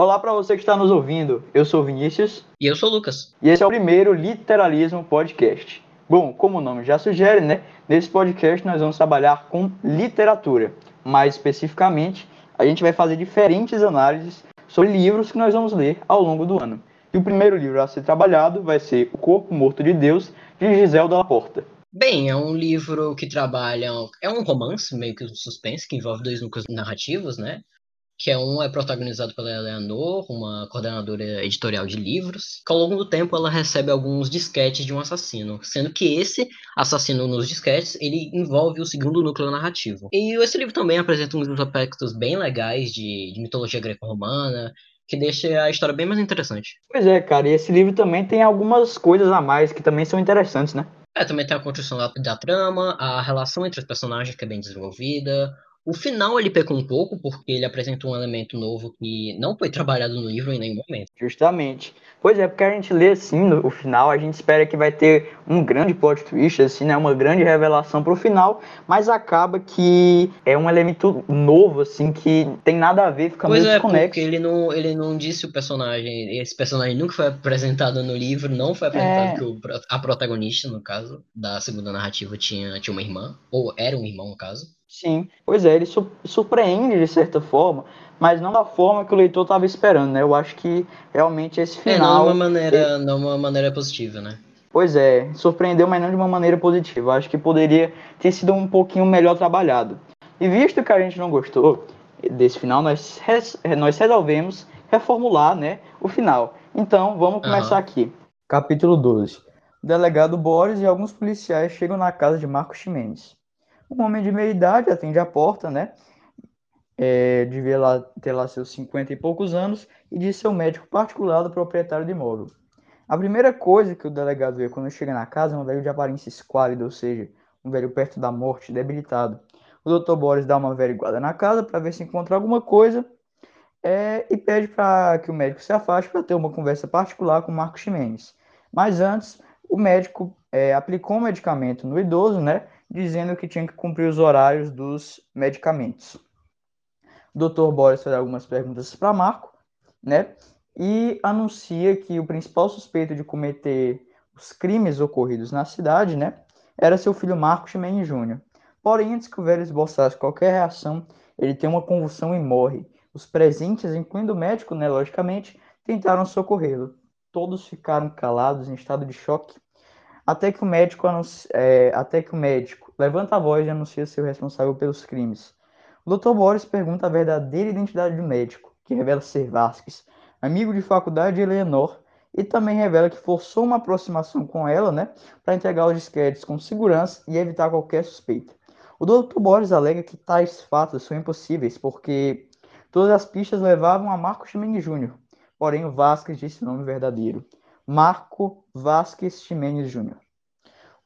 Olá para você que está nos ouvindo. Eu sou Vinícius. E eu sou Lucas. E esse é o primeiro Literalismo Podcast. Bom, como o nome já sugere, né? Nesse podcast nós vamos trabalhar com literatura. Mais especificamente, a gente vai fazer diferentes análises sobre livros que nós vamos ler ao longo do ano. E o primeiro livro a ser trabalhado vai ser O Corpo Morto de Deus, de Gisele Dalla Porta. Bem, é um livro que trabalha. É um romance, meio que um suspense, que envolve dois núcleos narrativos, né? Que é um é protagonizado pela Eleanor, uma coordenadora editorial de livros, que ao longo do tempo ela recebe alguns disquetes de um assassino, sendo que esse assassino nos disquetes, ele envolve o segundo núcleo narrativo. E esse livro também apresenta uns aspectos bem legais de, de mitologia greco-romana, que deixa a história bem mais interessante. Pois é, cara, e esse livro também tem algumas coisas a mais que também são interessantes, né? É, também tem a construção da, da trama, a relação entre os personagens que é bem desenvolvida, o final ele pecou um pouco, porque ele apresenta um elemento novo que não foi trabalhado no livro em nenhum momento. Justamente. Pois é, porque a gente lê assim no, o final, a gente espera que vai ter um grande plot twist, assim, né? Uma grande revelação pro final, mas acaba que é um elemento novo, assim, que tem nada a ver, fica pois meio é, desconexo. porque ele não, ele não disse o personagem, esse personagem nunca foi apresentado no livro, não foi apresentado É. que o, a protagonista, no caso, da segunda narrativa tinha, tinha uma irmã, ou era um irmão, no caso. Sim, pois é, ele su- surpreende de certa forma, mas não da forma que o leitor estava esperando, né? Eu acho que realmente esse É, não final. de uma maneira, não uma maneira positiva, né? Pois é, surpreendeu, mas não de uma maneira positiva. Acho que poderia ter sido um pouquinho melhor trabalhado. E visto que a gente não gostou desse final, nós, res- nós resolvemos reformular né, o final. Então, vamos começar Aham. aqui. Capítulo 12. O delegado Boris e alguns policiais chegam na casa de Marcos Ximenes. Um homem de meia idade atende a porta, né? É, devia lá, ter lá seus 50 e poucos anos e diz ser o médico particular do proprietário do imóvel. A primeira coisa que o delegado vê quando chega na casa é um velho de aparência esquálida, ou seja, um velho perto da morte, debilitado. O Dr. Boris dá uma averiguada na casa para ver se encontra alguma coisa é, e pede para que o médico se afaste para ter uma conversa particular com Marcos Ximenes. Mas antes, o médico é, aplicou um medicamento no idoso, né, dizendo que tinha que cumprir os horários dos medicamentos. O Dr. Boris faz algumas perguntas para Marco, né, e anuncia que o principal suspeito de cometer os crimes ocorridos na cidade, né, era seu filho Marcos Ximenes Jr. Porém, antes que o velho esboçasse qualquer reação, ele tem uma convulsão e morre. Os presentes, incluindo o médico, né, logicamente, tentaram socorrê-lo. Todos ficaram calados em estado de choque, até que o médico, anunci- é, até que o médico levanta a voz e anuncia ser o responsável pelos crimes. O Dr. Boris pergunta a verdadeira identidade do médico, que revela ser Vasquez, amigo de faculdade de Eleanor, e também revela que forçou uma aproximação com ela, né, para entregar os disquetes com segurança e evitar qualquer suspeita. O Dr. Boris alega que tais fatos são impossíveis porque todas as pistas levavam a Marco Ximenes Jr., porém o Vasquez disse o nome verdadeiro, Marco Vasquez Ximenes Jr.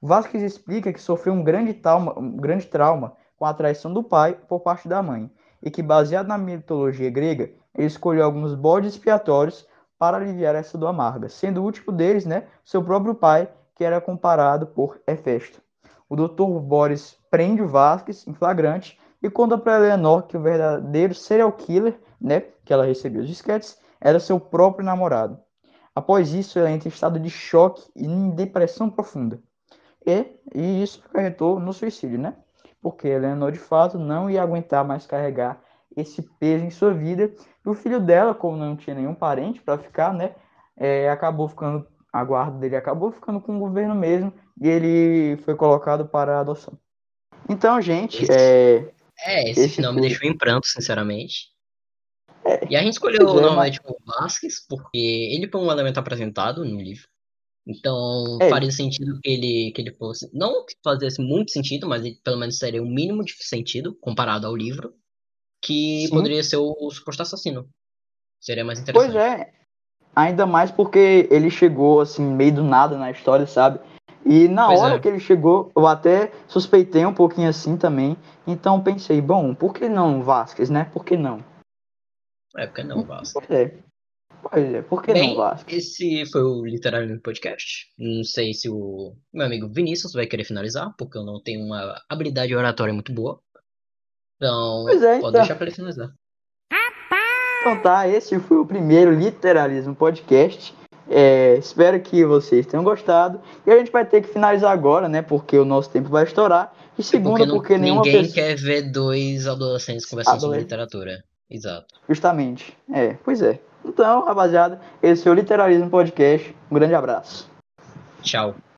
O Vasquez explica que sofreu um grande trauma, um grande trauma com a traição do pai por parte da mãe, e que, baseado na mitologia grega, ele escolheu alguns bodes expiatórios para aliviar essa dor amarga, sendo o último deles, né, seu próprio pai, que era comparado por Hefesto. O Dr. Boris prende o Vasquez em flagrante e conta para Eleanor que o verdadeiro serial killer, né, que ela recebeu os disquetes, era seu próprio namorado. Após isso, ela entra em estado de choque e em depressão profunda. E, e isso acarretou no suicídio, né? Porque Eleanor, de fato, não ia aguentar mais carregar esse peso em sua vida. E o filho dela, como não tinha nenhum parente para ficar, né? é, acabou ficando, a guarda dele acabou ficando com o governo mesmo. E ele foi colocado para adoção. Então, gente, é, É, esse, Esse final me foi- deixou em pranto, sinceramente. E a gente escolheu Pois é, normalmente o Vasquez, porque ele foi um elemento apresentado no livro. Então É. faria sentido que ele, que ele fosse. Não que fizesse muito sentido, mas ele, pelo menos seria o mínimo de sentido comparado ao livro. Que Sim. poderia ser o, o suposto assassino. Seria mais interessante. Pois é. Ainda mais porque ele chegou assim, meio do nada na história, sabe? E na Pois hora é. que ele chegou, eu até suspeitei um pouquinho assim também. Então pensei, bom, por que não Vasquez, né? Por que não? É, porque não, Vasco. Por? Pois é, por que Bem, não, Vasco? Esse foi o literarismo Podcast. Não sei se o meu amigo Vinícius vai querer finalizar, porque eu não tenho uma habilidade oratória muito boa. Então, é, pode então. deixar pra ele finalizar. Então tá, esse foi o primeiro Literalismo Podcast. É, espero que vocês tenham gostado. E a gente vai ter que finalizar agora, né? Porque o nosso tempo vai estourar. E segundo, porque, não, porque nenhuma ninguém pessoa... quer ver dois adolescentes conversando Adolescente. sobre literatura. Exato. Justamente. É, pois é. Então, rapaziada, esse é o Literalismo Podcast. Um grande abraço. Tchau.